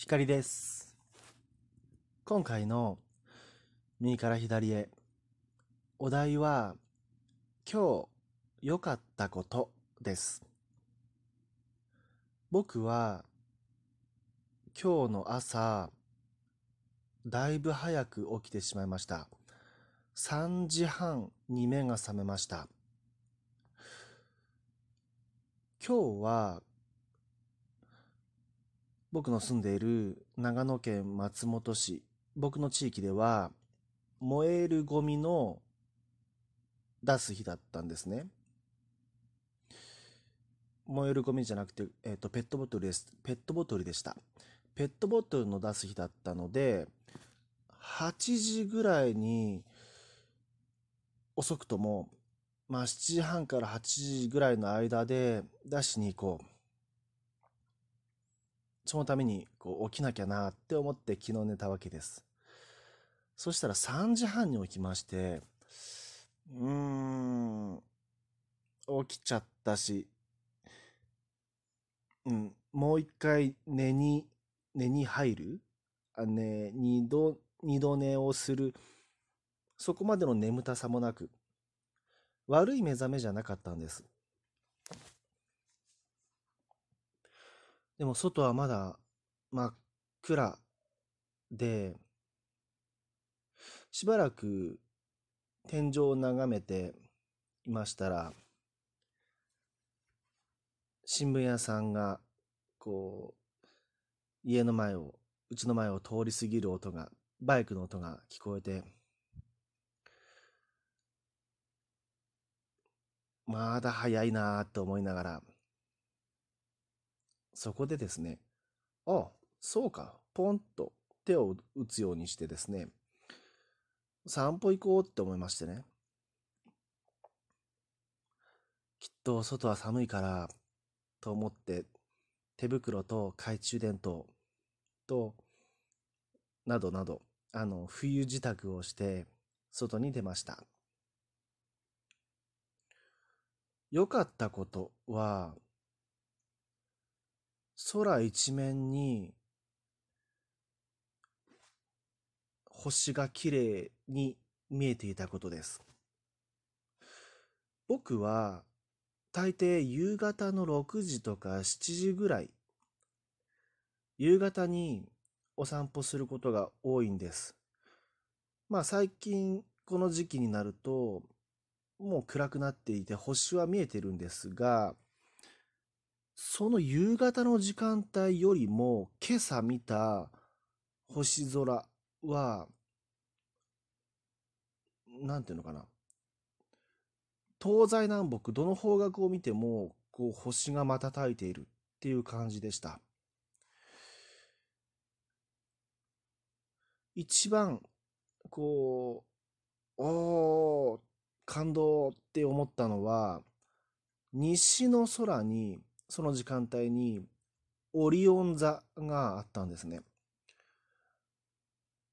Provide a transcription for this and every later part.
光です。今回の右から左へお題は今日良かったことです。僕は今日の朝だいぶ早く起きてしまいました。3時半に目が覚めました。今日は僕の住んでいる長野県松本市、僕の地域では燃えるゴミの出す日だったんですね。燃えるゴミじゃなくて、えっ、と、ペットボトルです。ペットボトルでした。ペットボトルの出す日だったので、8時ぐらいに遅くとも、まあ7時半から8時ぐらいの間で出しに行こう。そのためにこう起きなきゃなって思って昨日寝たわけです。そしたら3時半に起きまして、うーん、起きちゃったし、うん、もう一回寝に、寝に入る？あ、ね、二度、二度寝をする。そこまでの眠たさもなく、悪い目覚めじゃなかったんです。でも外はまだ真っ暗で、しばらく天井を眺めていましたら、新聞屋さんが、こう、家の前を、うちの前を通り過ぎる音が、バイクの音が聞こえて、まだ早いなーって思いながら、そこでですね、あ、そうか、ポンと手を打つようにしてですね、散歩行こうって思いましてね。きっと外は寒いから、と思って、手袋と懐中電灯と、などなど、あの、冬支度をして、外に出ました。良かったことは、空一面に星が綺麗に見えていたことです。僕は大抵夕方の6時とか7時ぐらい、夕方にお散歩することが多いんです。まあ最近この時期になるともう暗くなっていて星は見えてるんですが、その夕方の時間帯よりも今朝見た星空は、なんていうのかな。東西南北どの方角を見てもこう星が瞬いているっていう感じでした。一番こう、おー、感動って思ったのは、西の空にその時間帯にオリオン座があったんですね。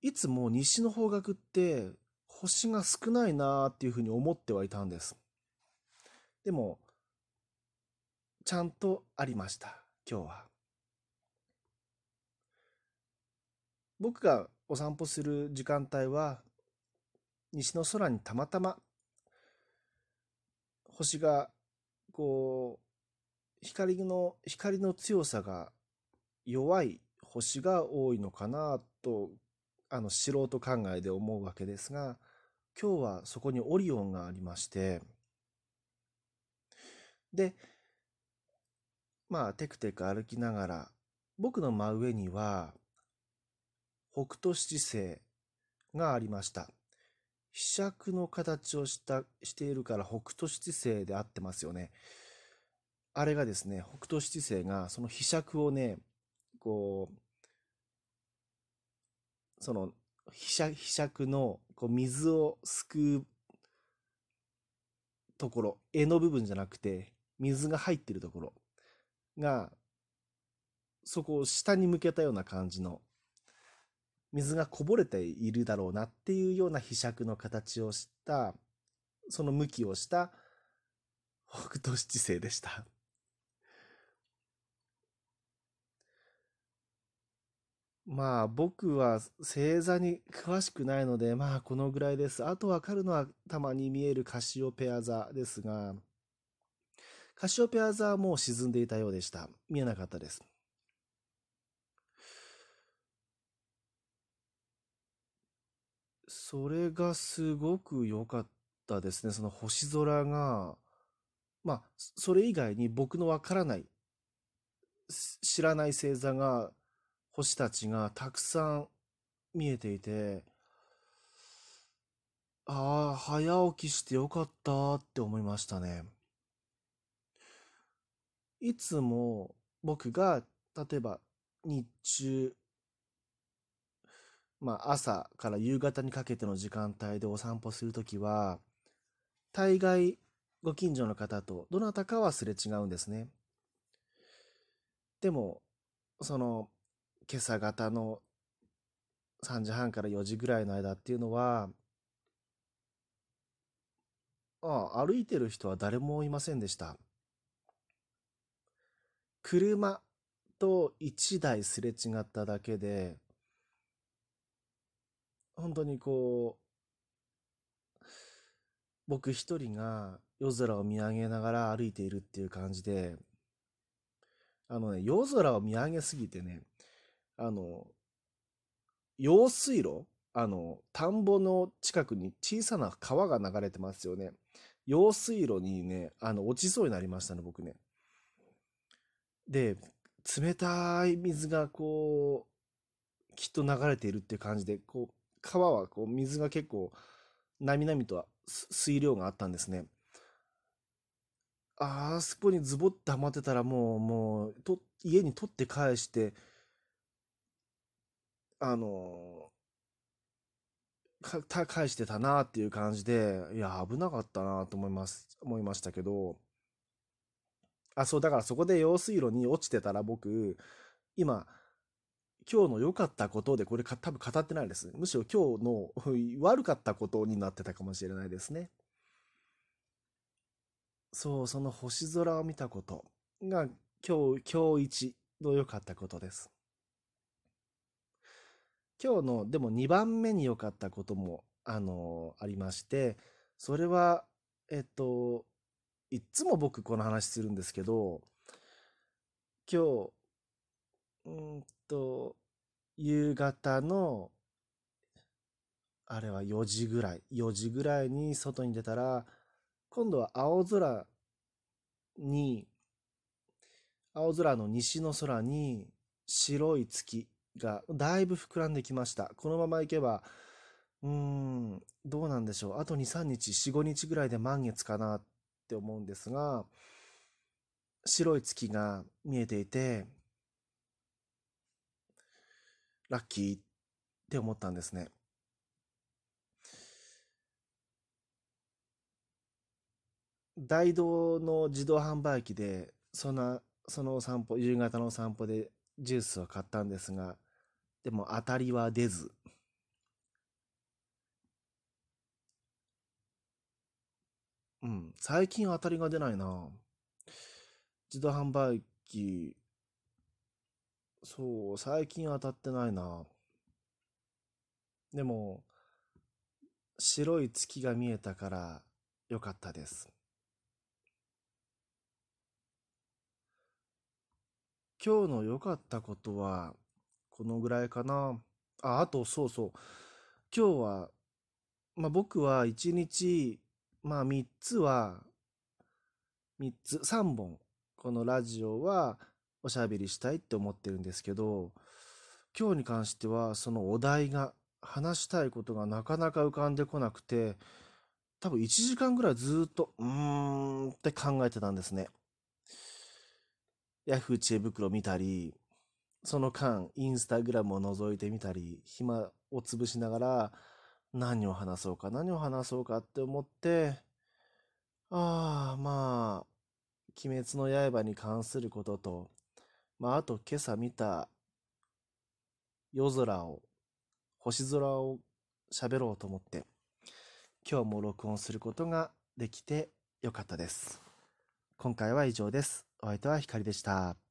いつも西の方角って星が少ないなーっていうふうに思ってはいたんです。でも、ちゃんとありました、今日は。僕がお散歩する時間帯は、西の空にたまたま星がこう光の光の強さが弱い星が多いのかなとあの素人考えで思うわけですが今日はそこにオリオンがありましてでまあテクテク歩きながら僕の真上には北斗七星がありました。飛尺の形をしたしているから北斗七星で合ってますよね。あれがですね、北斗七星がその飛尺をね、こう、その飛尺飛尺のこう水をすくうところ、柄の部分じゃなくて、水が入ってるところが、そこを下に向けたような感じの、水がこぼれているだろうなっていうような飛尺の形をした、その向きをした北斗七星でした。まあ僕は星座に詳しくないので、まあこのぐらいです。あとわかるのはたまに見えるカシオペア座ですが、カシオペア座はもう沈んでいたようでした。見えなかったです。それがすごく良かったですね。その星空が、まあ、それ以外に僕のわからない、知らない星座が、星たちがたくさん見えていて、ああ、早起きしてよかったって思いましたね。いつも僕が、例えば日中、まあ朝から夕方にかけての時間帯でお散歩するときは、大概ご近所の方とどなたかはすれ違うんですね。でも、その、今朝方の3時半から4時ぐらいの間っていうのは、ああ、歩いてる人は誰もいませんでした。車と1台すれ違っただけで、本当にこう、僕一人が夜空を見上げながら歩いているっていう感じで、あのね、夜空を見上げすぎてね、あの、用水路あの、田んぼの近くに小さな川が流れてますよね。用水路にね、あの、落ちそうになりましたね、僕ね。で、冷たい水がこう、きっと流れているっていう感じで、こう、川はこう、水が結構、なみなみとは水量があったんですね。あそこにズボッとはまってたらもう、もう、と、家に取って返して、あのか、返してたなっていう感じで、いや、危なかったなと思います、思いましたけど、あ、そう、だからそこで用水路に落ちてたら僕、今、今日の良かったことでこれ多分語ってないです。むしろ今日の悪かったことになってたかもしれないですね。そう、その星空を見たことが今日、今日一の良かったことです。今日の、でも2番目に良かったことも、あのありまして、それは、えっと、いっつも僕この話するんですけど、今日、うんと、夕方の、あれは4時ぐらい、4時ぐらいに外に出たら、今度は青空に、青空の西の空に白い月がだいぶ膨らんできました。このままいけば、うーん、どうなんでしょう。あと2、3日、4、5日ぐらいで満月かなって思うんですが、白い月が見えていて、ラッキーって思ったんですね。大道の自動販売機で、その、そのお散歩、夕方のお散歩でジュースを買ったんですが、でも当たりは出ず、うん。最近当たりが出ないな。自動販売機、そう、最近当たってないな。でも、白い月が見えたから良かったです。今日の良かったことは、このぐらいかな。あ、あと、そうそう。今日は、まあ、僕は一日まあ3つは、3つ、3本、このラジオはおしゃべりしたいって思ってるんですけど、今日に関してはそのお題が話したいことがなかなか浮かんでこなくて、多分1時間ぐらいずっと、うーんって考えてたんですね。ヤフー知恵袋見たり、その間、インスタグラムを覗いてみたり、暇を潰しながら、何を話そうか、何を話そうかって思って、ああ、まあ、鬼滅の刃に関することと、まあ、あと今朝見た夜空を、星空を喋ろうと思って、今日も録音することができてよかったです。今回は以上です。お相手はひかりでした。